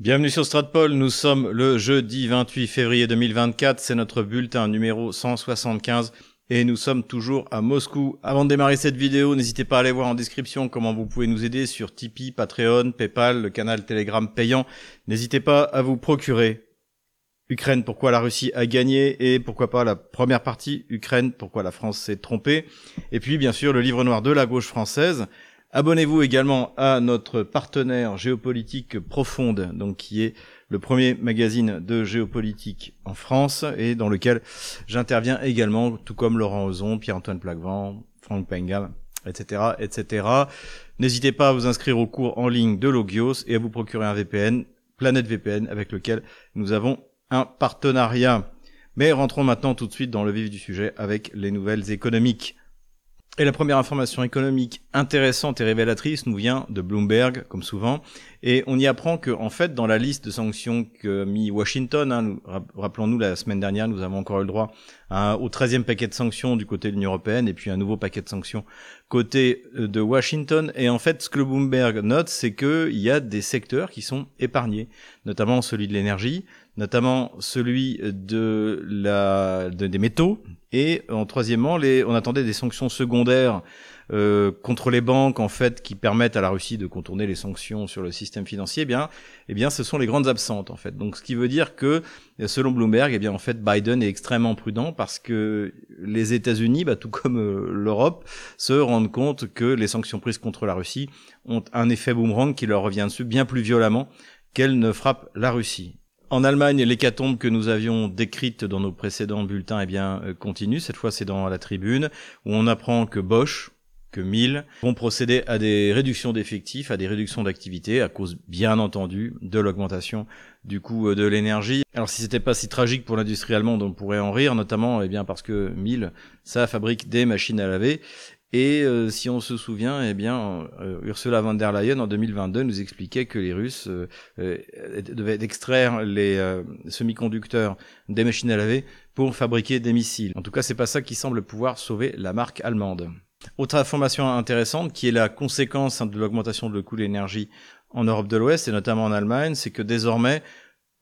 Bienvenue sur Stratpol, nous sommes le jeudi 28 février 2024, c'est notre bulletin numéro 175 et nous sommes toujours à Moscou. Avant de démarrer cette vidéo, n'hésitez pas à aller voir en description comment vous pouvez nous aider sur Tipeee, Patreon, Paypal, le canal Telegram payant. N'hésitez pas à vous procurer Ukraine, pourquoi la Russie a gagné et pourquoi pas la première partie Ukraine, pourquoi la France s'est trompée. Et puis bien sûr le livre noir de la gauche française. Abonnez-vous également à notre partenaire géopolitique profonde, donc qui est le premier magazine de géopolitique en France et dans lequel j'interviens également, tout comme Laurent Ozon, Pierre-Antoine Plaquevent, Franck Pengam, etc., etc. N'hésitez pas à vous inscrire au cours en ligne de Logios et à vous procurer un VPN, Planète VPN, avec lequel nous avons un partenariat. Mais rentrons maintenant tout de suite dans le vif du sujet avec les nouvelles économiques. Et la première information économique intéressante et révélatrice nous vient de Bloomberg, comme souvent, et on y apprend que, en fait, dans la liste de sanctions que mis Washington, hein, rappelons-nous la semaine dernière, nous avons encore eu le droit au 13e paquet de sanctions du côté de l'Union européenne, et puis un nouveau paquet de sanctions côté euh, de Washington. Et en fait, ce que Bloomberg note, c'est qu'il y a des secteurs qui sont épargnés, notamment celui de l'énergie, notamment celui de la de, des métaux. Et en troisièmement les on attendait des sanctions secondaires euh, contre les banques en fait qui permettent à la Russie de contourner les sanctions sur le système financier. Eh bien eh bien ce sont les grandes absentes en fait. Donc ce qui veut dire que selon Bloomberg eh bien en fait Biden est extrêmement prudent parce que les États-Unis bah, tout comme euh, l'Europe se rendent compte que les sanctions prises contre la Russie ont un effet boomerang qui leur revient dessus bien plus violemment qu'elles ne frappent la Russie en Allemagne, l'hécatombe que nous avions décrite dans nos précédents bulletins eh bien, euh, continue. Cette fois, c'est dans la tribune où on apprend que Bosch, que Mill vont procéder à des réductions d'effectifs, à des réductions d'activité, à cause, bien entendu, de l'augmentation du coût euh, de l'énergie. Alors si c'était pas si tragique pour l'industrie allemande, on pourrait en rire, notamment eh bien parce que Mill, ça fabrique des machines à laver et euh, si on se souvient, eh bien, euh, Ursula von der Leyen en 2022 nous expliquait que les Russes euh, devaient extraire les semi-conducteurs des machines à laver pour fabriquer des missiles. En tout cas, c'est pas ça qui semble pouvoir sauver la marque allemande. Autre information intéressante, qui est la conséquence hein, de l'augmentation de coût de l'énergie en Europe de l'Ouest et notamment en Allemagne, c'est que désormais,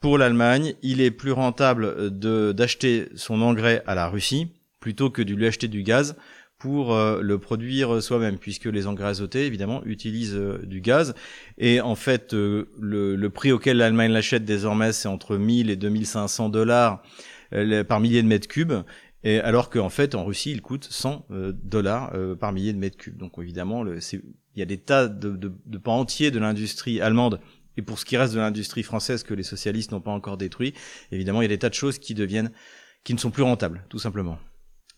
pour l'Allemagne, il est plus rentable d'acheter son engrais à la Russie plutôt que de lui acheter du gaz pour euh, le produire soi-même, puisque les engrais azotés, évidemment, utilisent euh, du gaz. Et en fait, euh, le, prix auquel l'Allemagne l'achète désormais, c'est entre 1000 et 2500 dollars par millier de mètres cubes. Et alors qu'en fait, en Russie, il coûte 100 dollars par millier de mètres cubes. Donc évidemment, il y a des tas de, de, de pans entiers de l'industrie allemande et pour ce qui reste de l'industrie française que les socialistes n'ont pas encore détruit, évidemment, il y a des tas de choses qui deviennent, qui ne sont plus rentables, tout simplement.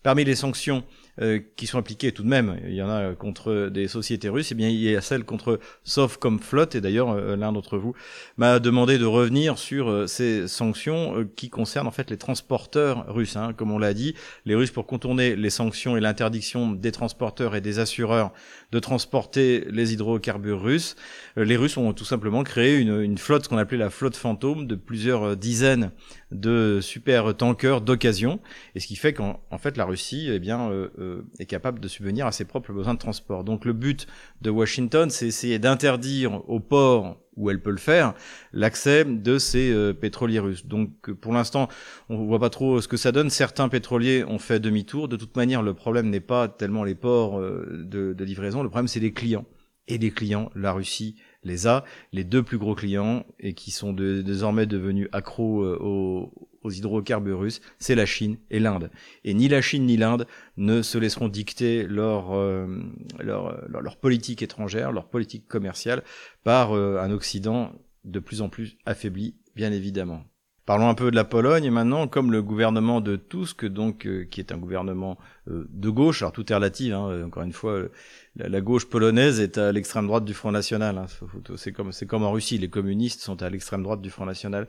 Parmi les sanctions euh, qui sont appliquées tout de même, il y en a contre des sociétés russes, et eh bien il y a celles contre Sovcomflot, et d'ailleurs euh, l'un d'entre vous m'a demandé de revenir sur euh, ces sanctions qui concernent en fait les transporteurs russes. Hein. Comme on l'a dit, les Russes pour contourner les sanctions et l'interdiction des transporteurs et des assureurs de transporter les hydrocarbures russes, les Russes ont tout simplement créé une, une flotte, qu'on appelait la flotte fantôme, de plusieurs dizaines de super tankers d'occasion, et ce qui fait qu'en fait la Russie eh bien, euh, euh, est capable de subvenir à ses propres besoins de transport. Donc le but de Washington, c'est essayer d'interdire aux ports où elle peut le faire, l'accès de ces euh, pétroliers russes. Donc pour l'instant, on voit pas trop ce que ça donne. Certains pétroliers ont fait demi-tour. De toute manière, le problème n'est pas tellement les ports de, de livraison, le problème c'est les clients. Et les clients, la Russie les a. Les deux plus gros clients, et qui sont désormais devenus accros euh, aux, hydrocarbures russes, c'est la Chine et l'Inde. Et ni la Chine ni l'Inde ne se laisseront dicter leur, euh, leur, leur, politique étrangère, leur politique commerciale, par euh, un Occident de plus en plus affaibli, bien évidemment. Parlons un peu de la Pologne maintenant, comme le gouvernement de Tusk, donc qui est un gouvernement de gauche, alors tout est relatif, hein, encore une fois, la, gauche polonaise est à l'extrême droite du Front National. Hein. C'est comme c'est comme en Russie, les communistes sont à l'extrême droite du Front National.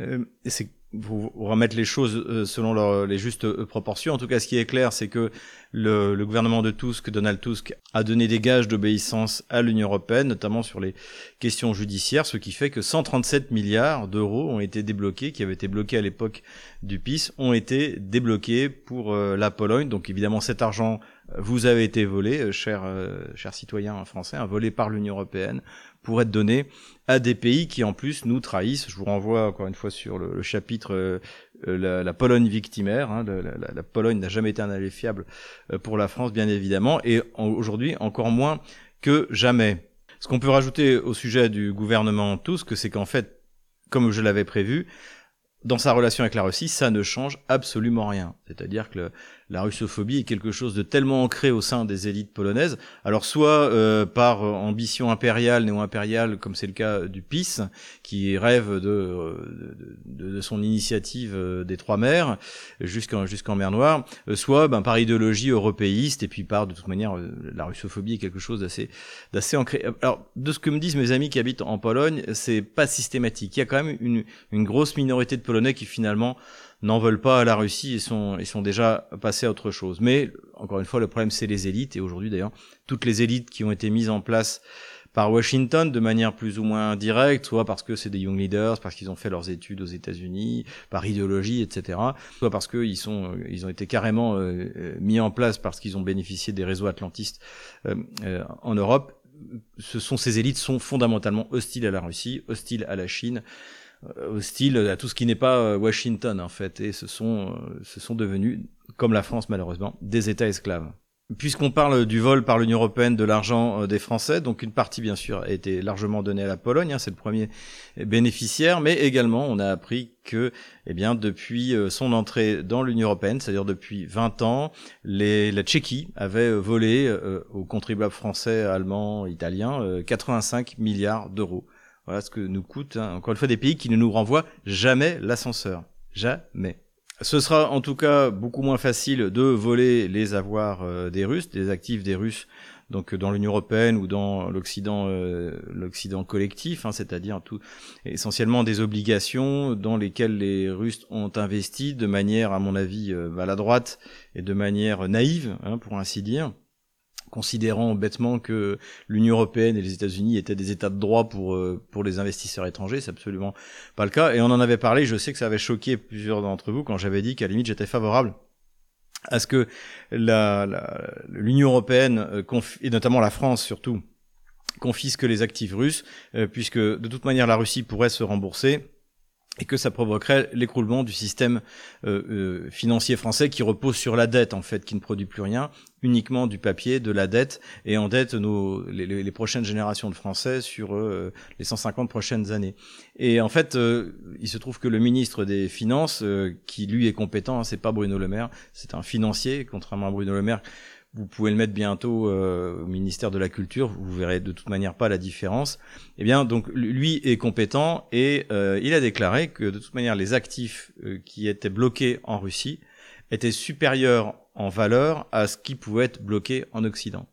Euh, c'est pour remettre les choses euh, selon les justes euh, proportions. En tout cas, ce qui est clair, c'est que le, le, gouvernement de Tusk, Donald Tusk, a donné des gages d'obéissance à l'Union européenne, notamment sur les questions judiciaires, ce qui fait que 137 milliards d'euros ont été débloqués, qui avaient été bloqués à l'époque du PIS, ont été débloqués pour la Pologne. Donc évidemment, cet argent vous avez été volé, cher, cher citoyen français, volé par l'Union européenne pour être donné à des pays qui en plus nous trahissent. Je vous renvoie encore une fois sur le, chapitre euh, la, Pologne victimaire. Hein, la, Pologne n'a jamais été un allié fiable euh, pour la France, bien évidemment, et aujourd'hui encore moins que jamais. Ce qu'on peut rajouter au sujet du gouvernement Tusk, c'est qu'en fait, comme je l'avais prévu, dans sa relation avec la Russie, ça ne change absolument rien. C'est-à-dire que la russophobie est quelque chose de tellement ancré au sein des élites polonaises, alors soit euh, par ambition impériale, néo-impériale, comme c'est le cas du PIS, qui rêve de, de, de son initiative euh, des trois mers jusqu'en jusqu'en mer Noire, euh, soit ben, par idéologie européiste, et puis par, de toute manière, la russophobie est quelque chose d'assez d'assez ancré. Alors, de ce que me disent mes amis qui habitent en Pologne, c'est pas systématique. Il y a quand même une, une grosse minorité de Polonais qui finalement n'en veulent pas à la Russie et sont, ils sont déjà passés à autre chose. Mais encore une fois, le problème c'est les élites et aujourd'hui d'ailleurs toutes les élites qui ont été mises en place par Washington de manière plus ou moins directe, soit parce que c'est des young leaders, parce qu'ils ont fait leurs études aux États-Unis, par idéologie, etc., soit parce qu'ils sont, ils ont été carrément euh, euh, mis en place parce qu'ils ont bénéficié des réseaux atlantistes euh, en Europe. Ce sont ces élites sont fondamentalement hostiles à la Russie, hostiles à la Chine, hostile à tout ce qui n'est pas euh, Washington en fait, et ce sont, euh, ce sont devenus, comme la France malheureusement, des États esclaves. Puisqu'on parle du vol par l'Union européenne de l'argent euh, des Français, donc une partie bien sûr a été largement donnée à la Pologne, hein, c'est le premier bénéficiaire, mais également on a appris que, eh bien, depuis son entrée dans l'Union européenne, c'est-à-dire depuis 20 ans, les, la Tchéquie avait volé aux contribuables français, allemands, italiens 85 milliards d'euros. Voilà ce que nous coûte, hein, encore une fois, des pays qui ne nous renvoient jamais l'ascenseur. Jamais. Ce sera en tout cas beaucoup moins facile de voler les avoirs euh, des Russes, des actifs des Russes, donc dans l'Union européenne ou dans l'Occident, euh, l'Occident collectif, hein, c'est-à-dire tout essentiellement des obligations dans lesquelles les Russes ont investi de manière, à mon avis, euh, maladroite et de manière naïve, hein, pour ainsi dire considérant bêtement que l'Union européenne et les États-Unis étaient des États de droit pour euh, pour les investisseurs étrangers, c'est absolument pas le cas. Et on en avait parlé. Je sais que ça avait choqué plusieurs d'entre vous quand j'avais dit qu'à la limite j'étais favorable à ce que l'Union européenne euh, et notamment la France surtout confisque les actifs russes, euh, puisque de toute manière la Russie pourrait se rembourser et que ça provoquerait l'écroulement du système euh, euh, financier français qui repose sur la dette en fait, qui ne produit plus rien, uniquement du papier, de la dette, et en dette nos, les, les prochaines générations de Français sur euh, les 150 prochaines années. Et en fait, il se trouve que le ministre des Finances, qui lui est compétent, hein, c'est pas Bruno Le Maire, c'est un financier, contrairement à Bruno Le Maire, vous pouvez le mettre bientôt euh, au ministère de la Culture, vous verrez de toute manière pas la différence. Eh bien, donc lui est compétent et euh, il a déclaré que de toute manière les actifs euh, qui étaient bloqués en Russie étaient supérieurs en valeur à ce qui pouvait être bloqué en Occident.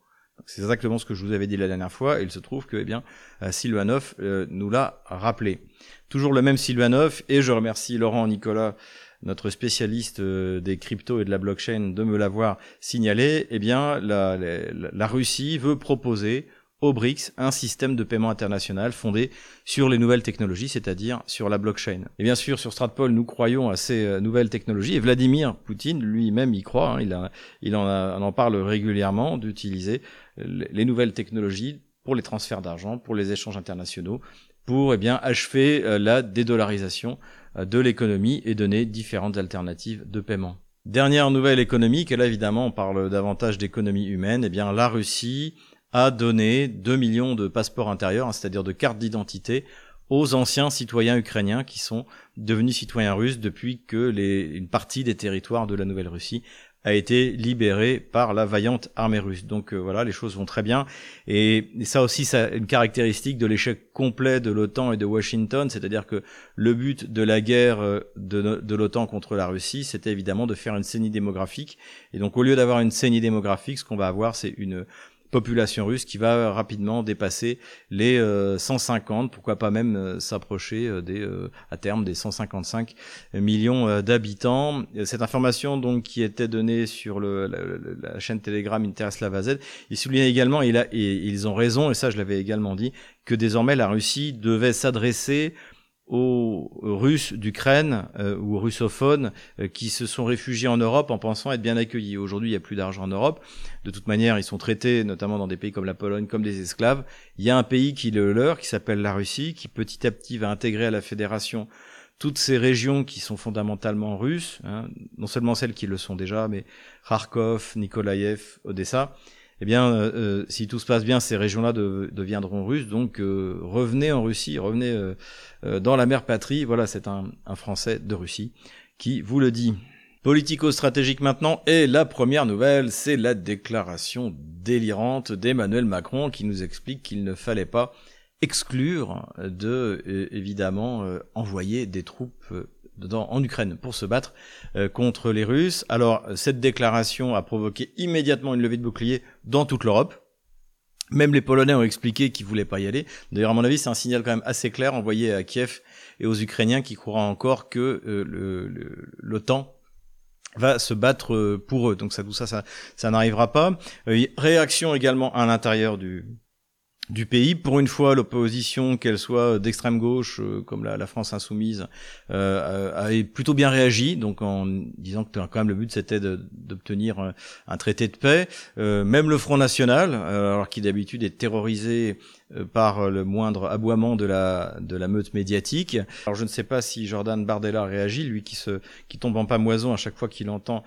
C'est exactement ce que je vous avais dit la dernière fois, et il se trouve que eh bien Sylvanov nous l'a rappelé. Toujours le même Sylvanov, et je remercie Laurent Nicolas notre spécialiste euh, des cryptos et de la blockchain de me l'avoir signalé, eh bien, la, Russie veut proposer aux BRICS un système de paiement international fondé sur les nouvelles technologies, c'est-à-dire sur la blockchain. Et bien sûr, sur Stratpol, nous croyons à ces euh, nouvelles technologies, et Vladimir Poutine lui-même y croit, hein, il, en, parle régulièrement d'utiliser les nouvelles technologies pour les transferts d'argent, pour les échanges internationaux, pour eh achever euh, la dédollarisation de l'économie et donner différentes alternatives de paiement. Dernière nouvelle économique, et là évidemment on parle davantage d'économie humaine, eh bien la Russie a donné 2 millions de passeports intérieurs, hein, c'est-à-dire de cartes d'identité, aux anciens citoyens ukrainiens qui sont devenus citoyens russes depuis que une partie des territoires de la Nouvelle-Russie a été libéré par la vaillante armée russe. Donc euh, voilà, les choses vont très bien. Et, ça aussi, c'est une caractéristique de l'échec complet de l'OTAN et de Washington, c'est-à-dire que le but de la guerre euh, de, de l'OTAN contre la Russie, c'était évidemment de faire une saignée démographique. Et donc au lieu d'avoir une saignée démographique, ce qu'on va avoir, c'est une population russe qui va rapidement dépasser les 150, euh, pourquoi pas même euh, s'approcher euh, à terme des 155 millions d'habitants. Cette information donc qui était donnée sur le, la, chaîne Telegram Interslava Z, il souligne également ils ont raison et ça je l'avais également dit que désormais la Russie devait s'adresser aux Russes d'Ukraine euh, ou aux russophones euh, qui se sont réfugiés en Europe en pensant être bien accueillis. Aujourd'hui, il n'y a plus d'argent en Europe. De toute manière, ils sont traités, notamment dans des pays comme la Pologne, comme des esclaves. Il y a un pays qui est le leur, qui s'appelle la Russie, qui petit à petit va intégrer à la fédération toutes ces régions qui sont fondamentalement russes, hein, non seulement celles qui le sont déjà, mais Kharkov, Nikolaïev, Odessa eh bien, euh, euh, si tout se passe bien, ces régions-là deviendront russes. Donc, euh, revenez en Russie, revenez dans la mère patrie. Voilà, c'est un, un, Français de Russie qui vous le dit. Politico-stratégique maintenant, et la première nouvelle, c'est la déclaration délirante d'Emmanuel Macron qui nous explique qu'il ne fallait pas exclure de, évidemment, envoyer des troupes en Ukraine pour se battre euh, contre les Russes. Alors cette déclaration a provoqué immédiatement une levée de bouclier dans toute l'Europe. Même les Polonais ont expliqué qu'ils voulaient pas y aller. D'ailleurs, à mon avis, c'est un signal quand même assez clair envoyé à Kiev et aux Ukrainiens qui croient encore que euh, l'OTAN va se battre euh, pour eux. Donc ça, tout ça, ça, ça n'arrivera pas. réaction également à l'intérieur du, du pays. Pour une fois, l'opposition, qu'elle soit d'extrême gauche, euh, comme la, France insoumise, euh, a, plutôt bien réagi, donc en disant que quand même le but c'était d'obtenir un traité de paix. Euh, même le Front National, euh, alors qui d'habitude est terrorisé euh, par le moindre aboiement de la de la meute médiatique. Alors je ne sais pas si Jordan Bardella réagit, lui qui se qui tombe en pamoison à chaque fois qu'il entend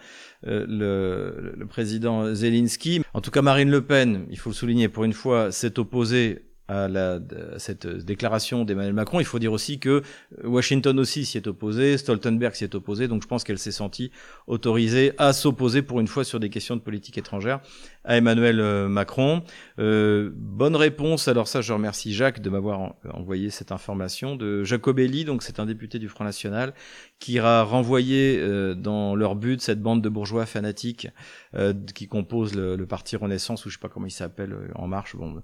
euh, le, le, président Zelensky. En tout cas, Marine Le Pen, il faut le souligner pour une fois, s'est opposée à, la, cette déclaration d'Emmanuel Macron. Il faut dire aussi que Washington aussi s'y est opposé, Stoltenberg s'y est opposé, donc je pense qu'elle s'est sentie autorisée à s'opposer pour une fois sur des questions de politique étrangère à Emmanuel euh, Macron. Euh, bonne réponse, alors ça je remercie Jacques de m'avoir envoyé cette information, de Jacobelli, donc c'est un député du Front National, qui a renvoyé euh, dans leur but cette bande de bourgeois fanatiques euh, qui composent le, le, parti Renaissance, ou je sais pas comment il s'appelle, En Marche, bon,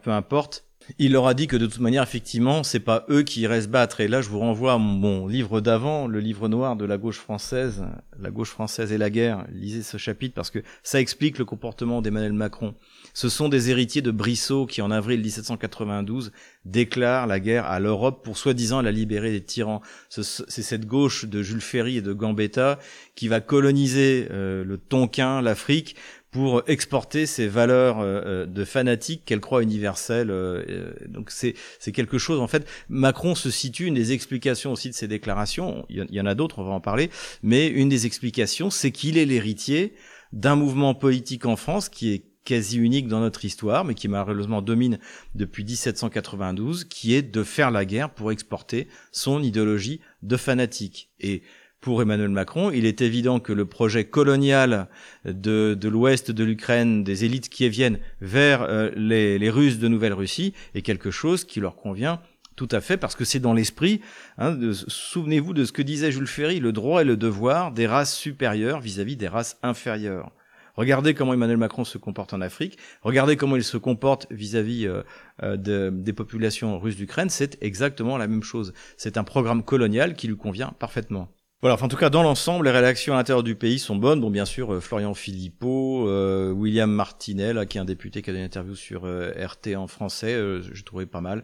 peu importe. Il leur a dit que de toute manière, effectivement, c'est pas eux qui iraient se battre. Et là, je vous renvoie à mon, livre d'avant, le livre noir de la gauche française, la gauche française et la guerre. Lisez ce chapitre parce que ça explique le comportement d'Emmanuel Macron. Ce sont des héritiers de Brissot qui, en avril 1792, déclarent la guerre à l'Europe pour soi-disant la libérer des tyrans. C'est cette gauche de Jules Ferry et de Gambetta qui va coloniser euh, le Tonkin, l'Afrique, pour exporter ses valeurs euh, euh, de fanatique qu'elle croit universelles. Euh, donc c'est c'est quelque chose. En fait, Macron se situe une des explications aussi de ses déclarations. Il y en a d'autres, on va en parler. Mais une des explications, c'est qu'il est l'héritier d'un mouvement politique en France qui est quasi unique dans notre histoire, mais qui malheureusement domine depuis 1792, qui est de faire la guerre pour exporter son idéologie de fanatique. Et pour Emmanuel Macron. Il est évident que le projet colonial de, de l'ouest de l'Ukraine, des élites qui viennent vers euh, les, les, Russes de Nouvelle-Russie, est quelque chose qui leur convient tout à fait, parce que c'est dans l'esprit. Hein, Souvenez-vous de ce que disait Jules Ferry, le droit et le devoir des races supérieures vis-à-vis des races inférieures. Regardez comment Emmanuel Macron se comporte en Afrique. Regardez comment il se comporte vis-à-vis euh, euh, de, des populations russes d'Ukraine. C'est exactement la même chose. C'est un programme colonial qui lui convient parfaitement. Voilà, enfin, en tout cas, dans l'ensemble, les réactions à l'intérieur du pays sont bonnes. Bon, bien sûr, euh, Florian Philippot, euh, William Martinet, là, qui est un député qui a donné une interview sur euh, RT en français, je trouvais pas mal.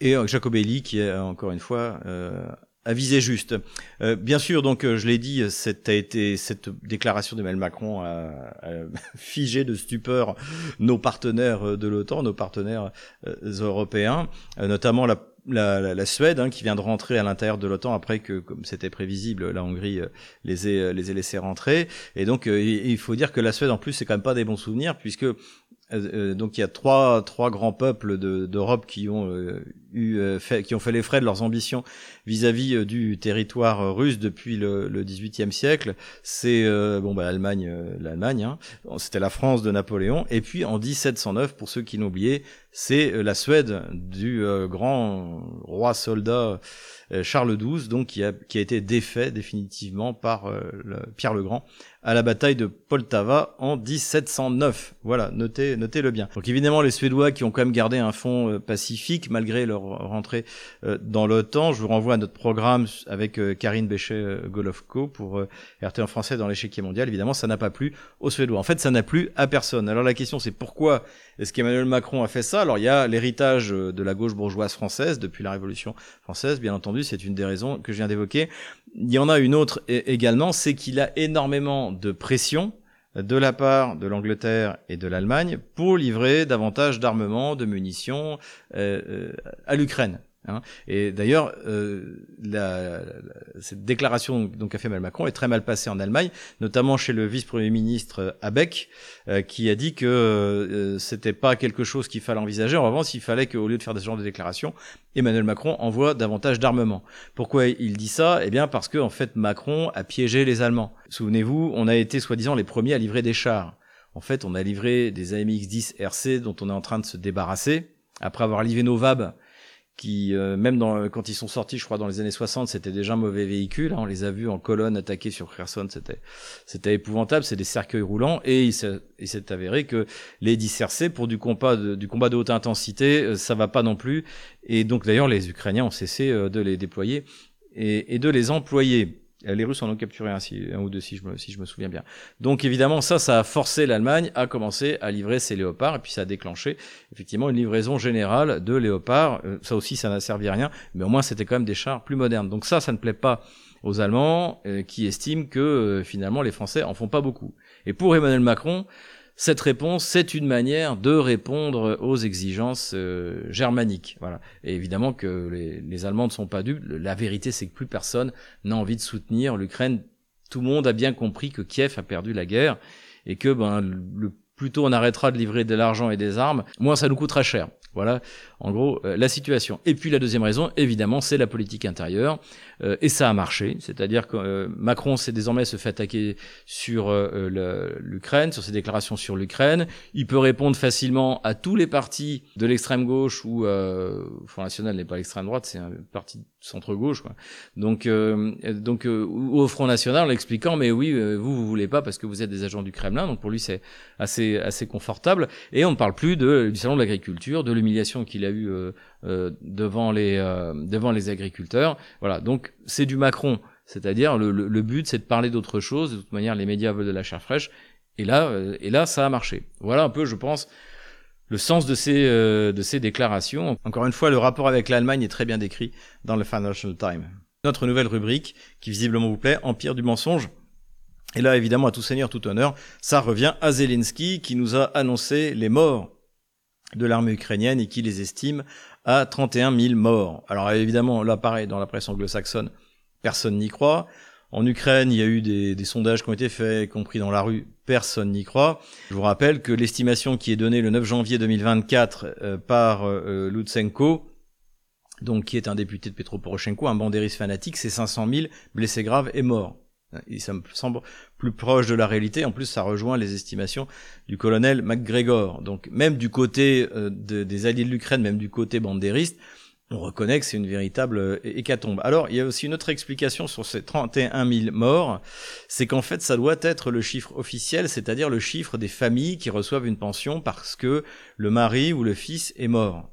et Jacobelli, qui est, encore une fois, à juste. bien sûr, donc, je l'ai dit, cette a été cette déclaration d'Emmanuel Macron a, figé de stupeur nos partenaires de l'OTAN, nos partenaires européens, notamment la la, la, Suède, hein, qui vient de rentrer à l'intérieur de l'OTAN après que, comme c'était prévisible, la Hongrie euh, les, ait, les ait laissés rentrer. Et donc, euh, il faut dire que la Suède, en plus, c'est quand même pas des bons souvenirs, puisque euh, donc il y a trois trois grands peuples d'Europe qui ont eu fait, qui ont fait les frais de leurs ambitions vis-à-vis du territoire russe depuis le, XVIIIe siècle. C'est bon bah l'Allemagne, l'Allemagne. Hein. C'était la France de Napoléon. Et puis en 1709, pour ceux qui l'ont oublié, c'est euh, la Suède du euh, grand roi soldat euh, Charles XII, donc qui a, qui a été défait définitivement par Pierre le Grand à la bataille de Poltava en 1709. Voilà, notez, notez-le bien. Donc évidemment, les Suédois qui ont quand même gardé un fond pacifique malgré leur rentrer dans l'OTAN. Je vous renvoie à notre programme avec Karine Béchet-Golovko pour RT en français dans l'échiquier mondial. Évidemment, ça n'a pas plu aux Suédois. En fait, ça n'a plu à personne. Alors la question, c'est pourquoi est-ce qu'Emmanuel Macron a fait ça? Alors il y a l'héritage de la gauche bourgeoise française depuis la Révolution française, bien entendu, c'est une des raisons que je viens d'évoquer. Il y en a une autre également, c'est qu'il a énormément de pression de la part de l'Angleterre et de l'Allemagne pour livrer davantage d'armements, de munitions euh, euh, à l'Ukraine. Hein. Et d'ailleurs, euh, la, cette déclaration donc qu'a fait Emmanuel Macron est très mal passée en Allemagne, notamment chez le vice-premier ministre Abeck, euh, qui a dit que euh, c'était pas quelque chose qu'il fallait envisager. En revanche, il fallait qu'au lieu de faire ce genre de déclaration, Emmanuel Macron envoie davantage d'armements. Pourquoi il dit ça? Eh bien, parce que en fait, Macron a piégé les Allemands. Souvenez-vous, on a été soi-disant les premiers à livrer des chars. En fait, on a livré des AMX-10 RC dont on est en train de se débarrasser après avoir livré nos VAB qui euh, même dans, quand ils sont sortis, je crois dans les années 60, c'était déjà un mauvais véhicule. Hein. on les a vus en colonne attaquer sur Kherson, c'était c'était épouvantable. C'est des cercueils roulants et il s'est avéré que les dissercés pour du combat de, du combat de haute intensité, euh, ça va pas non plus. Et donc d'ailleurs les Ukrainiens ont cessé euh, de les déployer et, et de les employer. Euh, les Russes en ont capturé un, un ou deux, si je, me, souviens bien. Donc évidemment, ça, ça a forcé l'Allemagne à commencer à livrer ses léopards, et puis ça a déclenché effectivement une livraison générale de léopards. Euh, ça aussi, ça n'a servi à rien, mais au moins c'était quand même des chars plus modernes. Donc ça, ça ne plaît pas aux Allemands, euh, qui estiment que finalement les Français en font pas beaucoup. Et pour Emmanuel Macron, cette réponse, c'est une manière de répondre aux exigences euh, germaniques. Voilà. Et évidemment que les, les, Allemands ne sont pas dupes. La vérité, c'est que plus personne n'a envie de soutenir l'Ukraine. Tout le monde a bien compris que Kiev a perdu la guerre et que ben, le, plus tôt on arrêtera de livrer de l'argent et des armes, moins ça nous coûtera cher. Voilà, en gros, euh, la situation. Et puis la deuxième raison, évidemment, c'est la politique intérieure. Euh, et ça a marché. C'est-à-dire que euh, Macron s'est désormais se fait attaquer sur l'Ukraine, sur ses déclarations sur l'Ukraine. Il peut répondre facilement à tous les partis de l'extrême gauche ou Front National n'est pas l'extrême droite, c'est un parti centre-gauche. Donc, donc au Front National, en expliquant, mais oui, vous, vous voulez pas parce que vous êtes des agents du Kremlin. Donc pour lui, c'est assez, assez confortable. Et on ne parle plus du salon de l'agriculture, de l'humiliation qu'il a eu euh, euh, devant les euh, devant les agriculteurs. Voilà, donc c'est du Macron, c'est-à-dire le, le, but c'est de parler d'autre chose. De toute manière, les médias veulent de la chair fraîche, et là et là ça a marché. Voilà un peu, je pense. Le sens de ces, de ces déclarations. Encore une fois, le rapport avec l'Allemagne est très bien décrit dans le Financial Times. Notre nouvelle rubrique, qui visiblement vous plaît, Empire du mensonge. Et là, évidemment, à tout seigneur, tout honneur, ça revient à Zelensky qui nous a annoncé les morts de l'armée ukrainienne et qui les estime à 31 000 morts. Alors évidemment, là pareil, dans la presse anglo-saxonne, personne n'y croit. En Ukraine, il y a eu des, sondages qui ont été faits, y compris dans la rue, personne n'y croit. Je vous rappelle que l'estimation qui est donnée le 9 janvier 2024 euh, par euh, Lutsenko, donc qui est un député de Petro Poroshenko, un bandériste fanatique, c'est 500 000 blessés graves et morts. Ça me semble plus proche de la réalité. En plus, ça rejoint les estimations du colonel McGregor. Donc, même du côté euh, des alliés de l'Ukraine, même du côté bandériste, on reconnaît que c'est une véritable hécatombe. Alors, il y a aussi une autre explication sur ces 31 000 morts, c'est qu'en fait, ça doit être le chiffre officiel, c'est-à-dire le chiffre des familles qui reçoivent une pension parce que le mari ou le fils est mort.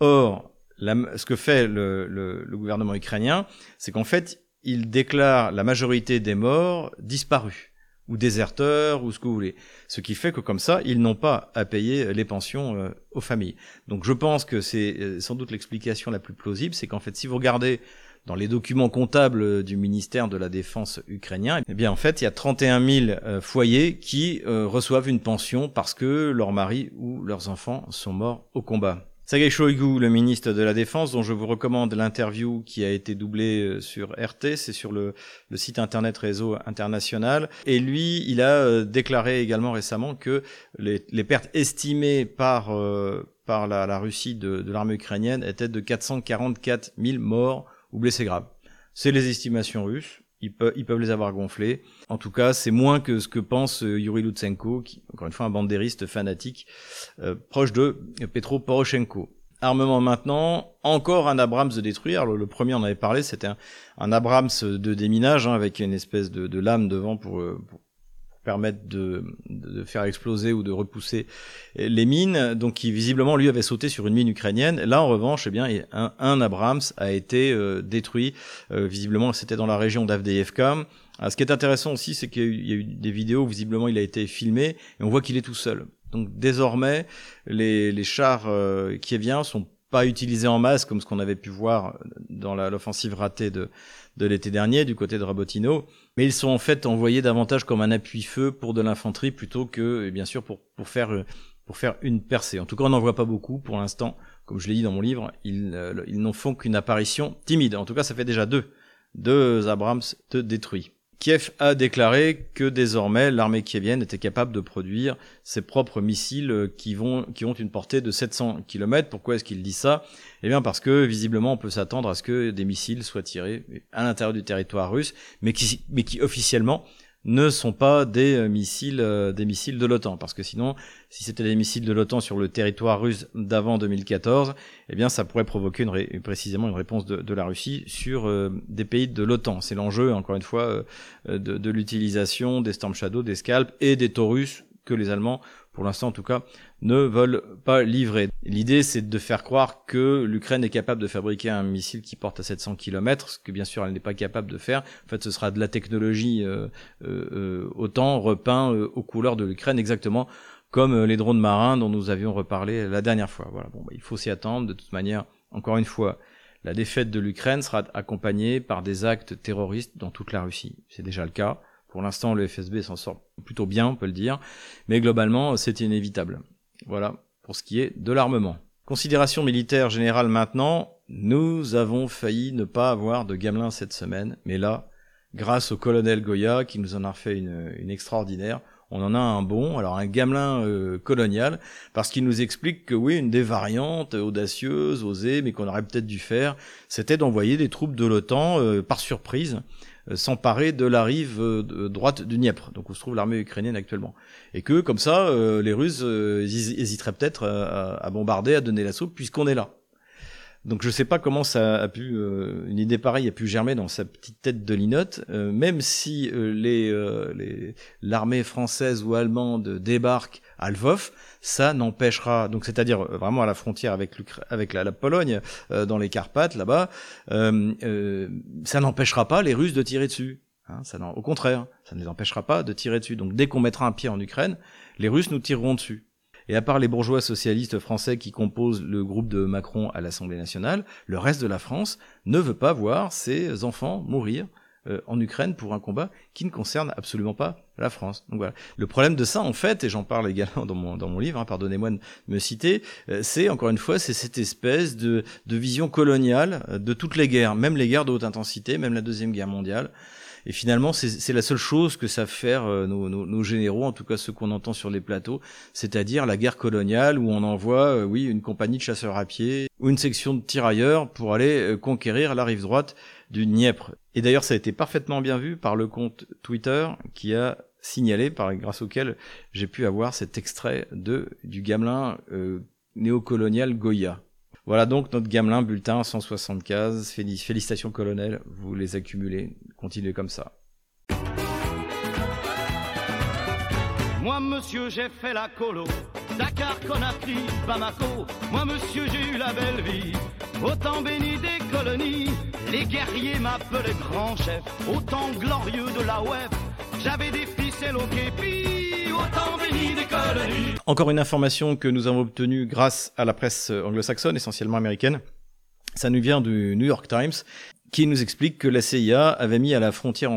Or, ce que fait le gouvernement ukrainien, c'est qu'en fait, il déclare la majorité des morts disparus ou déserteurs ou ce que vous voulez. Ce qui fait que comme ça, ils n'ont pas à payer les pensions euh, aux familles. Donc je pense que c'est euh, sans doute l'explication la plus plausible, c'est qu'en fait si vous regardez dans les documents comptables du ministère de la Défense ukrainien, eh bien en fait il y a 31 000 euh, foyers qui reçoivent une pension parce que leur mari ou leurs enfants sont morts au combat. Sergei Shoigu, le ministre de la Défense, dont je vous recommande l'interview qui a été doublée euh, sur RT, c'est sur le, site internet Réseau International. Et lui, il a euh, déclaré également récemment que les, pertes estimées par, euh, par la, Russie de, de l'armée ukrainienne étaient de 444 000 morts ou blessés graves. C'est les estimations russes ils, peuvent, les avoir gonflés. En tout cas, c'est moins que ce que pense euh, Yuri Lutsenko, qui, encore une fois, un bandériste fanatique, euh, proche de Petro Poroshenko. Armement maintenant, encore un Abrams de détruire. Le premier, on avait parlé, c'était un, Abrams de déminage, hein, avec une espèce de, lame devant pour, euh, pour permettre de, de, faire exploser ou de repousser les mines. Donc, qui visiblement lui avait sauté sur une mine ukrainienne. Là, en revanche, eh bien, un, un Abrams a été détruit. visiblement, c'était dans la région d'Avdeevka. ce qui est intéressant aussi, c'est qu'il y a eu des vidéos, visiblement il a été filmé, et on voit qu'il est tout seul. Donc désormais, les, les chars euh, kieviens sont pas utilisés en masse comme ce qu'on avait pu voir dans l'offensive ratée de, de l'été dernier du côté de Rabotino, mais ils sont en fait envoyés davantage comme un appui-feu pour de l'infanterie plutôt que, bien sûr, pour, pour, faire, pour faire une percée. En tout cas, on n'en voit pas beaucoup pour l'instant. Comme je l'ai dit dans mon livre, ils, euh, ils n'en font qu'une apparition timide. En tout cas, ça fait déjà deux. Deux Abrams de détruits. Kiev a déclaré que désormais l'armée kievienne était capable de produire ses propres missiles qui, vont, qui ont une portée de 700 km. Pourquoi est-ce qu'il dit ça? Eh bien parce que visiblement on peut s'attendre à ce que des missiles soient tirés à l'intérieur du territoire russe, mais qui, mais qui officiellement ne sont pas des euh, missiles, euh, des missiles de l'OTAN. Parce que sinon, si c'était des missiles de l'OTAN sur le territoire russe d'avant 2014, eh bien, ça pourrait provoquer précisément une réponse de, de la Russie sur euh, des pays de l'OTAN. C'est l'enjeu, encore une fois, de, de l'utilisation des Storm Shadow, des Scalp et des Taurus que les Allemands pour l'instant en tout cas, ne veulent pas livrer. L'idée, c'est de faire croire que l'Ukraine est capable de fabriquer un missile qui porte à 700 km, ce que bien sûr elle n'est pas capable de faire. En fait, ce sera de la technologie euh, euh, euh autant repeint euh, aux couleurs de l'Ukraine, exactement comme les drones marins dont nous avions reparlé la dernière fois. Voilà, bon, bah, il faut s'y attendre. De toute manière, encore une fois, la défaite de l'Ukraine sera accompagnée par des actes terroristes dans toute la Russie. C'est déjà le cas. Pour l'instant, le FSB s'en sort plutôt bien, on peut le dire, mais globalement, c'est inévitable. Voilà pour ce qui est de l'armement. Considération militaire générale maintenant, nous avons failli ne pas avoir de gamelin cette semaine, mais là, grâce au colonel Goya qui nous en a fait une, extraordinaire, on en a un bon, alors un gamelin euh, colonial, parce qu'il nous explique que oui, une des variantes audacieuses, osées, mais qu'on aurait peut-être dû faire, c'était d'envoyer des troupes de l'OTAN euh, par surprise. euh, s'emparer de la rive euh, droite du Dniepr, donc où se trouve l'armée ukrainienne actuellement. Et que, comme ça, euh, les Russes hésiteraient peut-être à, bombarder, à donner l'assaut, puisqu'on est là. Donc je ne sais pas comment ça a pu une idée pareille a pu germer dans sa petite tête de linotte, même si les l'armée française ou allemande débarque à ça n'empêchera donc c'est-à-dire euh, vraiment à la frontière avec avec la, Pologne euh, dans les Carpates là-bas, euh, ça n'empêchera pas les Russes de tirer dessus. Hein, au contraire, ça ne les empêchera pas de tirer dessus. Donc dès qu'on mettra un pied en Ukraine, les Russes nous tireront dessus. Et à part les bourgeois socialistes français qui composent le groupe de Macron à l'Assemblée nationale, le reste de la France ne veut pas voir ses enfants mourir euh, en Ukraine pour un combat qui ne concerne absolument pas la France. Donc voilà. Le problème de ça, en fait, et j'en parle également dans mon, dans mon livre, hein, pardonnez-moi de me citer, euh, c'est encore une fois, c'est cette espèce de, de vision coloniale euh, de toutes les guerres, même les guerres de haute intensité, même la deuxième guerre mondiale. Et finalement, c'est la seule chose que savent faire nos, nos, nos, généraux, en tout cas ceux qu'on entend sur les plateaux, c'est-à-dire la guerre coloniale où on envoie, oui, une compagnie de chasseurs à pied ou une section de tirailleurs pour aller conquérir la rive droite du Dniepr. Et d'ailleurs, ça a été parfaitement bien vu par le compte Twitter qui a signalé, par, grâce auquel j'ai pu avoir cet extrait de du gamelin euh, néocolonial Goya. Voilà donc notre gamelin bulletin 175. Félicitations colonel, vous les accumulez. Continuez comme ça. Moi, monsieur, j'ai fait la colo. Dakar, Conakry, Bamako. Moi, monsieur, j'ai eu la belle vie. Autant béni des colonies, les guerriers m'appelaient grand chef. Autant glorieux de la web, j'avais des ficelles au képi. Autant béni des colonies. Encore une information que nous avons obtenue grâce à la presse anglo-saxonne, essentiellement américaine. Ça nous vient du New York Times qui nous explique que la CIA avait mis à la frontière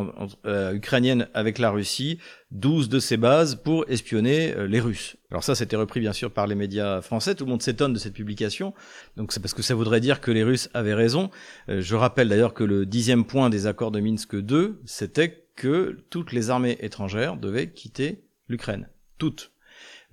euh, ukrainienne avec la Russie 12 de ses bases pour espionner euh, les Russes. Alors ça, c'était repris bien sûr par les médias français. Tout le monde s'étonne de cette publication. Donc c'est parce que ça voudrait dire que les Russes avaient raison. Euh, je rappelle d'ailleurs que le dixième point des accords de Minsk II, c'était que toutes les armées étrangères devaient quitter l'Ukraine. Toutes.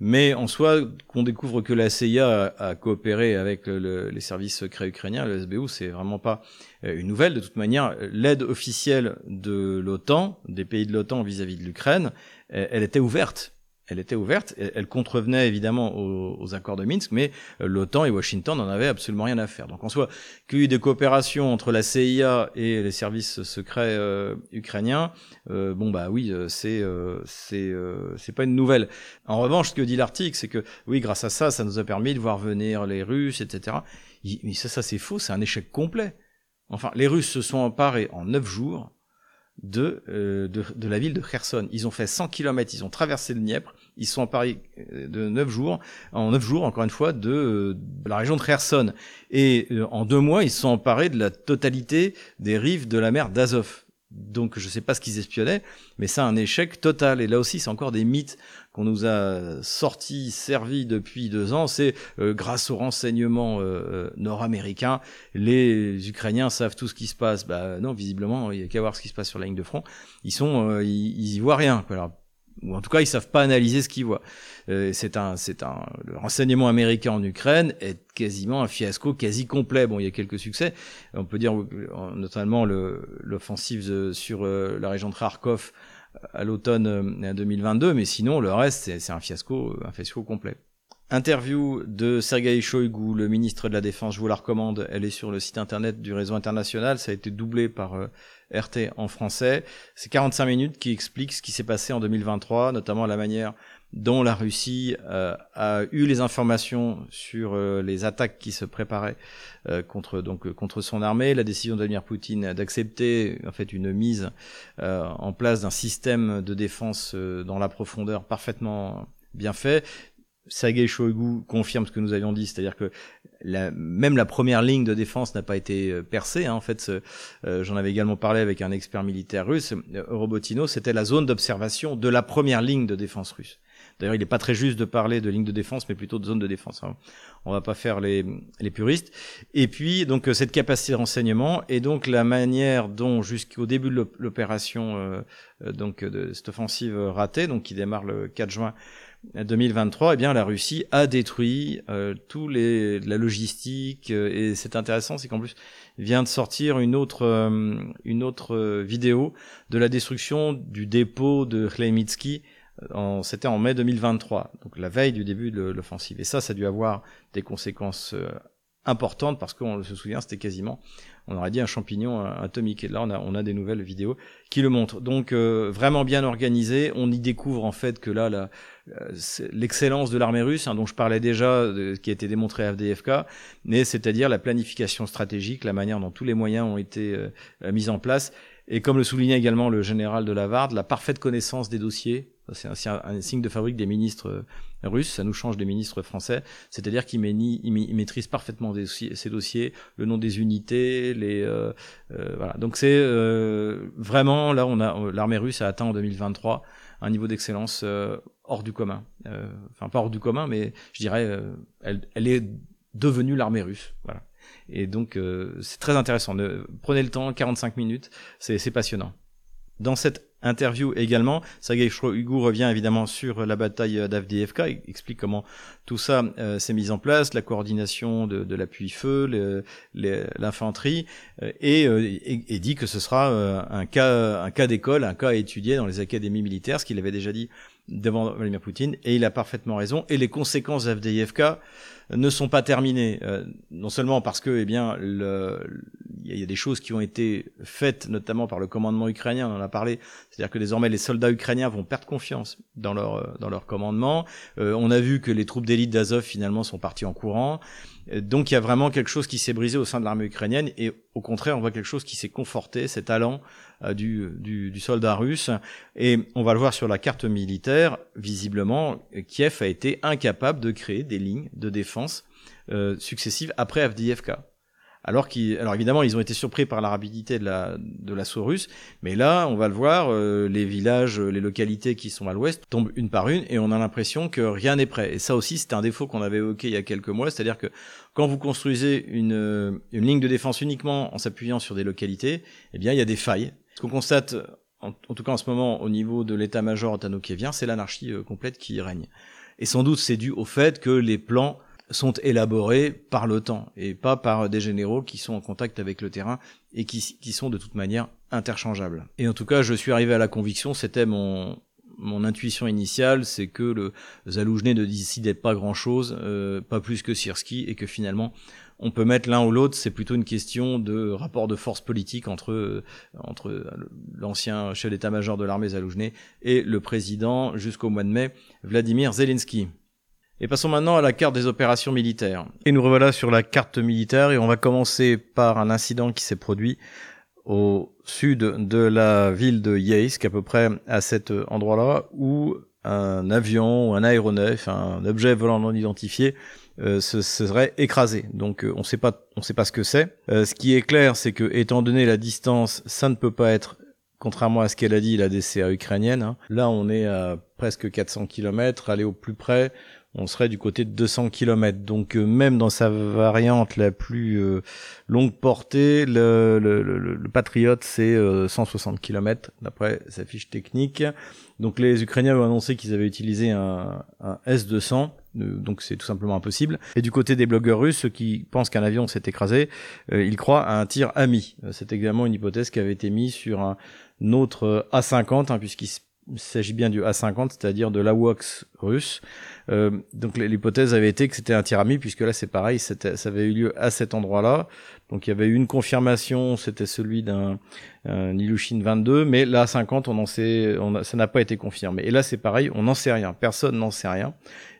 Mais en soi, qu'on découvre que la CIA a, coopéré avec les services secrets ukrainiens, le SBU, c'est vraiment pas euh, une nouvelle. De toute manière, l'aide officielle de l'OTAN, des pays de l'OTAN vis-à-vis de l'Ukraine, elle était ouverte elle était ouverte, elle contrevenait évidemment aux, accords de Minsk, mais euh, l'OTAN et Washington n'en avaient absolument rien à faire. Donc en soi, qu'il y ait eu des coopérations entre la CIA et les services secrets euh, ukrainiens, euh, bon bah oui, c'est c'est c'est pas une nouvelle. En revanche, ce que dit l'article, c'est que oui, grâce à ça, ça nous a permis de voir venir les Russes, etc. Mais ça, ça c'est faux, c'est un échec complet. Enfin, les Russes se sont emparés en neuf jours de, de, de, la ville de Kherson. Ils ont fait 100 km, ils ont traversé le Dniepr, ils sont Paris euh, de neuf jours, en neuf jours, encore une fois, de, la région de Kherson. Et euh, en deux mois, ils sont emparés de la totalité des rives de la mer d'Azov. Donc je ne sais pas ce qu'ils espionnaient, mais c'est un échec total. Et là aussi, c'est encore des mythes qu'on nous a sortis, servis depuis deux ans. C'est euh, grâce aux renseignements nord-américains, les Ukrainiens savent tout ce qui se passe. Bah non, visiblement, il y a qu'à voir ce qui se passe sur la ligne de front. Ils sont, ils, ils y voient rien. Alors, ou en tout cas ils savent pas analyser ce qu'ils voient. Euh, c'est un, c'est un, le renseignement américain en Ukraine est quasiment un fiasco quasi complet. Bon, il y a quelques succès. On peut dire notamment l'offensive sur euh, la région de Kharkov à l'automne 2022, euh, mais sinon le reste c'est un fiasco, un fiasco complet. Interview de Sergei Shoigu, le ministre de la Défense, je vous la recommande, elle est sur le site internet du réseau international, ça a été doublé par RT en français. C'est 45 minutes qui expliquent ce qui s'est passé en 2023, notamment la manière dont la Russie euh, a eu les informations sur euh, les attaques qui se préparaient euh, contre donc contre son armée, la décision de Vladimir Poutine d'accepter en fait une mise en place d'un système de défense dans la profondeur parfaitement bien fait, Sergei Shoigu confirme ce que nous avions dit, c'est-à-dire que la, même la première ligne de défense n'a pas été euh, percée. Hein. En fait, euh, j'en avais également parlé avec un expert militaire russe. Euh, Robotino, c'était la zone d'observation de la première ligne de défense russe. D'ailleurs, il n'est pas très juste de parler de ligne de défense, mais plutôt de zone de défense. Hein. On va pas faire les, les puristes. Et puis, donc, cette capacité de renseignement et donc la manière dont, jusqu'au début de l'opération, donc de cette offensive ratée, donc qui démarre le 4 juin 2023, eh bien la Russie a détruit euh, tous les la logistique euh, et c'est intéressant, c'est qu'en plus vient de sortir une autre euh, une autre vidéo de la destruction du dépôt de Khmelnytsky. C'était en mai 2023, donc la veille du début de l'offensive. Et ça, ça a dû avoir des conséquences importantes parce qu'on se souvient, c'était quasiment on aurait dit un champignon atomique. Et là, on a, on a des nouvelles vidéos qui le montrent. Donc, euh, vraiment bien organisé. On y découvre en fait que là, l'excellence de l'armée russe, hein, dont je parlais déjà, qui a été démontrée à FDFK, mais c'est-à-dire la planification stratégique, la manière dont tous les moyens ont été euh, mis en place. Et comme le soulignait également le général de Lavarde, la parfaite connaissance des dossiers, c'est un, signe de fabrique des ministres euh, russes, ça nous change des ministres français, c'est-à-dire qu'ils maîtrisent parfaitement ces dossiers, le nom des unités, les euh, euh, voilà. Donc c'est vraiment là, on a l'armée russe a atteint en 2023 un niveau d'excellence hors du commun. enfin pas hors du commun, mais je dirais, elle, elle est devenue l'armée russe. Voilà. Et donc c'est très intéressant. prenez le temps, 45 minutes, c'est passionnant. Dans cette interview également, Sergei Shoigu revient évidemment sur la bataille d'Avdiivka, explique comment tout ça euh, s'est mis en place, la coordination de, de l'appui-feu, l'infanterie, euh, et, euh, et, et, dit que ce sera un cas, un cas d'école, un cas à étudier dans les académies militaires, ce qu'il avait déjà dit devant Vladimir Poutine, et il a parfaitement raison. Et les conséquences d'Avdiivka ne sont pas terminées, euh, non seulement parce que, eh bien, il y a des choses qui ont été faites, notamment par le commandement ukrainien, on en a parlé, c'est-à-dire que désormais les soldats ukrainiens vont perdre confiance dans leur euh, dans leur commandement. Euh, on a vu que les troupes d'élite d'Azov finalement sont parties en courant. Donc il y a vraiment quelque chose qui s'est brisé au sein de l'armée ukrainienne et au contraire on voit quelque chose qui s'est conforté, cet euh, du, du, du, soldat russe. Et on va le voir sur la carte militaire, visiblement Kiev a été incapable de créer des lignes de défense euh, successives après Avdiivka. Alors, alors évidemment, ils ont été surpris par la rapidité de la de l'assaut russe, mais là, on va le voir, euh, les villages, les localités qui sont à l'ouest tombent une par une, et on a l'impression que rien n'est prêt. Et ça aussi, c'est un défaut qu'on avait évoqué il y a quelques mois, c'est-à-dire que quand vous construisez une, une ligne de défense uniquement en s'appuyant sur des localités, eh bien, il y a des failles. Ce qu'on constate, en, tout cas en ce moment, au niveau de l'état-major otano-kievien, c'est l'anarchie euh, complète qui règne. Et sans doute, c'est dû au fait que les plans sont élaborés par l'OTAN et pas par des généraux qui sont en contact avec le terrain et qui, qui sont de toute manière interchangeables. Et en tout cas, je suis arrivé à la conviction, c'était mon, mon intuition initiale, c'est que le Zaloujné ne décidait pas grand-chose, euh, pas plus que Sirski, et que finalement, on peut mettre l'un ou l'autre, c'est plutôt une question de rapport de force politique entre, euh, entre l'ancien chef d'état-major de l'armée Zaloujné et le président, jusqu'au mois de mai, Vladimir Zelensky. Et passons maintenant à la carte des opérations militaires. Et nous revoilà sur la carte militaire et on va commencer par un incident qui s'est produit au sud de la ville de Yeisk, à peu près à cet endroit-là, où un avion ou un aéronef, un objet volant non identifié, se, serait écrasé. Donc euh, on sait pas, on sait pas ce que c'est. Euh, ce qui est clair, c'est que étant donné la distance, ça ne peut pas être, contrairement à ce qu'elle a dit, la DCA ukrainienne. Hein. Là, on est à presque 400 km. Aller au plus près, on serait du côté de 200 km. Donc euh, même dans sa variante la plus euh, longue portée, le, le, le, le Patriot c'est 160 km d'après sa fiche technique. Donc les Ukrainiens ont annoncé qu'ils avaient utilisé un, un S200 euh, donc c'est tout simplement impossible. Et du côté des blogueurs russes, ceux qui pensent qu'un avion s'est écrasé, ils croient à un tir ami. C'est également une hypothèse qui avait été mise sur un autre A50, hein, puisqu'il il s'agit bien du A50, c'est-à-dire de l'AWACS russe. Euh, donc l'hypothèse avait été que c'était un tirami, puisque là c'est pareil, ça avait eu lieu à cet endroit-là. Donc il y avait eu une confirmation, c'était celui d'un Ilushin 22, mais là 50, on en sait, ça n'a pas été confirmé. Et là c'est pareil, on n'en sait rien, personne n'en sait rien.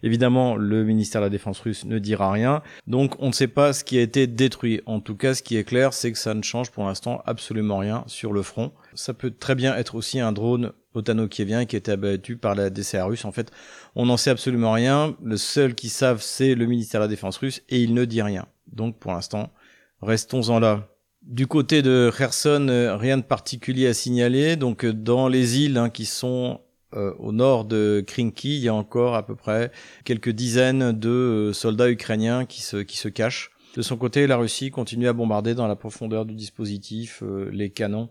Évidemment, le ministère de la Défense russe ne dira rien, donc on ne sait pas ce qui a été détruit. En tout cas, ce qui est clair, c'est que ça ne change pour l'instant absolument rien sur le front. Ça peut très bien être aussi un drone otano-kievien qui a été abattu par la DCA russe. En fait, on n'en sait absolument rien. Le seul qui savent, c'est le ministère de la Défense russe et il ne dit rien. Donc pour l'instant, Restons-en là. Du côté de Kherson, euh, rien de particulier à signaler. Donc euh, dans les îles hein, qui sont euh, au nord de Krinky, il y a encore à peu près quelques dizaines de soldats ukrainiens qui se, qui se cachent. De son côté, la Russie continue à bombarder dans la profondeur du dispositif les canons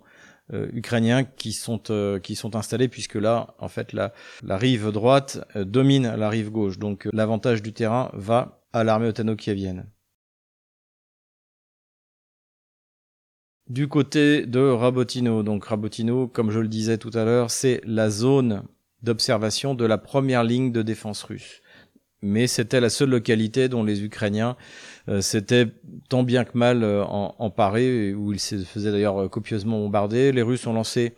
ukrainiens qui sont qui sont installés puisque là en fait la rive droite domine la rive gauche donc l'avantage du terrain va à l'armée otano-kievienne. du côté de Rabotino. Donc Rabotino, comme je le disais tout à l'heure, c'est la zone d'observation de la première ligne de défense russe. Mais c'était la seule localité dont les Ukrainiens euh, s'étaient tant bien que mal euh, emparés, où ils se faisaient d'ailleurs euh, copieusement bombarder. Les Russes ont lancé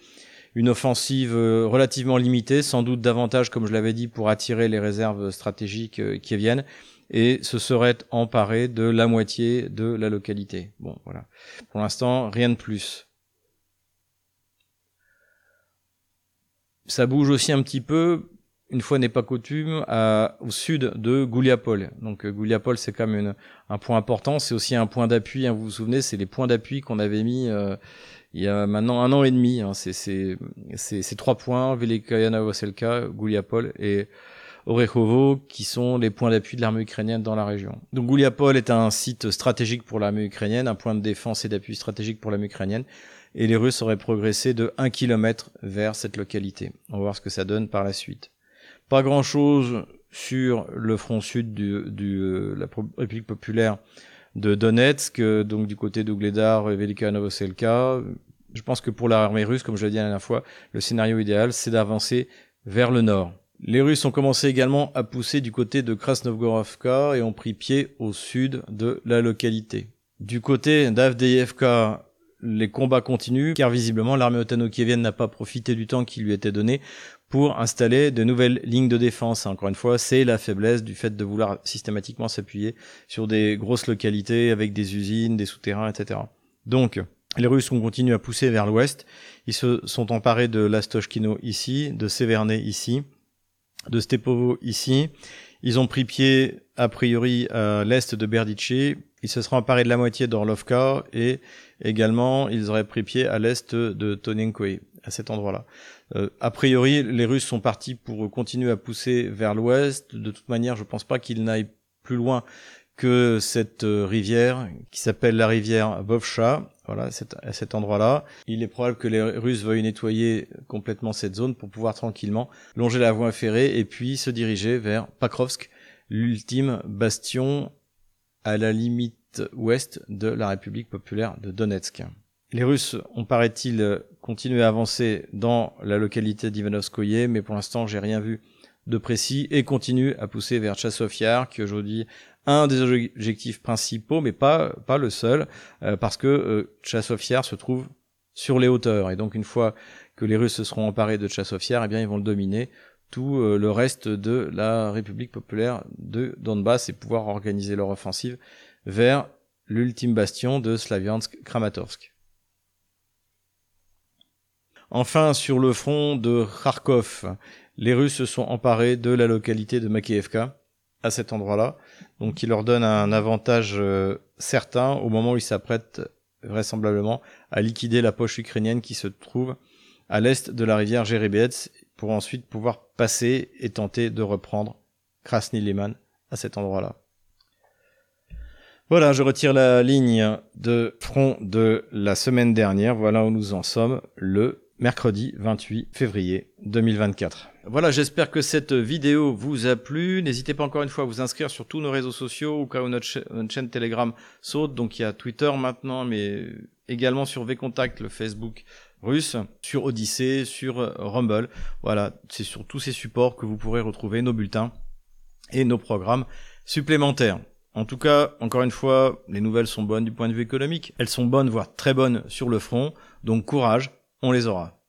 une offensive relativement limitée, sans doute davantage, comme je l'avais dit, pour attirer les réserves stratégiques qui viennent et se serait emparé de la moitié de la localité. Bon, voilà. Pour l'instant, rien de plus. Ça bouge aussi un petit peu, une fois n'est pas coutume, à, au sud de Gouliapol. Donc euh, Gouliapol, c'est quand même un point important. C'est aussi un point d'appui. Hein, vous vous souvenez, c'est les points d'appui qu'on avait mis euh, il y a maintenant un an et demi. Hein, c'est ces trois points, Velikaya Novoselka, Gouliapol et Orechovo, qui sont les points d'appui de l'armée ukrainienne dans la région. Donc Gouliapol est un site stratégique pour l'armée ukrainienne, un point de défense et d'appui stratégique pour l'armée ukrainienne, et les Russes auraient progressé de 1 km vers cette localité. On va voir ce que ça donne par la suite. Pas grand-chose sur le front sud de euh, la République populaire de Donetsk, euh, donc du côté d'Ougledar et Velika Novoselka. Je pense que pour l'armée russe, comme je l'ai dit la dernière fois, le scénario idéal, c'est d'avancer vers le nord. Les Russes ont commencé également à pousser du côté de Krasnovgorovka et ont pris pied au sud de la localité. Du côté d'Avdeyevka, les combats continuent car visiblement l'armée otano-kievienne n'a pas profité du temps qui lui était donné pour installer de nouvelles lignes de défense. Encore une fois, c'est la faiblesse du fait de vouloir systématiquement s'appuyer sur des grosses localités avec des usines, des souterrains, etc. Donc, les Russes ont continué à pousser vers l'ouest. Ils se sont emparés de Lastochkino ici, de Severnay ici, de Stepovo ici. Ils ont pris pied a priori à l'est de Berdice. Ils se seront emparés de la moitié d'Orlovka et également ils auraient pris pied à l'est de Tonenkoe, à cet endroit-là. Euh, a priori, les Russes sont partis pour continuer à pousser vers l'ouest. De toute manière, je pense pas qu'ils n'aillent plus loin que cette euh, rivière qui s'appelle la rivière Bovcha, voilà, à cet endroit-là. Il est probable que les Russes veuillent nettoyer complètement cette zone pour pouvoir tranquillement longer la voie ferrée et puis se diriger vers Pakrovsk, l'ultime bastion à la limite ouest de la République populaire de Donetsk. Les Russes ont, paraît-il, continuer à avancer dans la localité d'Ivanovskoye, mais pour l'instant, j'ai rien vu de précis et continue à pousser vers Tchassofyar, qui aujourd'hui un des objectifs principaux, mais pas, pas le seul, euh, parce que euh, se trouve sur les hauteurs. Et donc, une fois que les Russes se seront emparés de Tchassofyar, eh bien, ils vont le dominer tout euh, le reste de la République populaire de Donbass et pouvoir organiser leur offensive vers l'ultime bastion de Slaviansk-Kramatorsk. Enfin, sur le front de Kharkov, les Russes se sont emparés de la localité de Makievka, à cet endroit-là, donc qui leur donne un avantage euh, certain au moment où ils s'apprêtent vraisemblablement à liquider la poche ukrainienne qui se trouve à l'est de la rivière Jerebets pour ensuite pouvoir passer et tenter de reprendre Krasny Liman à cet endroit-là. Voilà, je retire la ligne de front de la semaine dernière. Voilà où nous en sommes le mercredi 28 février 2024. Voilà, j'espère que cette vidéo vous a plu. N'hésitez pas encore une fois à vous inscrire sur tous nos réseaux sociaux ou cas où notre, chaîne Telegram saute. Donc il y a Twitter maintenant, mais également sur VContact, le Facebook russe, sur Odyssée, sur euh, Rumble. Voilà, c'est sur tous ces supports que vous pourrez retrouver nos bulletins et nos programmes supplémentaires. En tout cas, encore une fois, les nouvelles sont bonnes du point de vue économique. Elles sont bonnes, voire très bonnes sur le front. Donc courage, on les aura.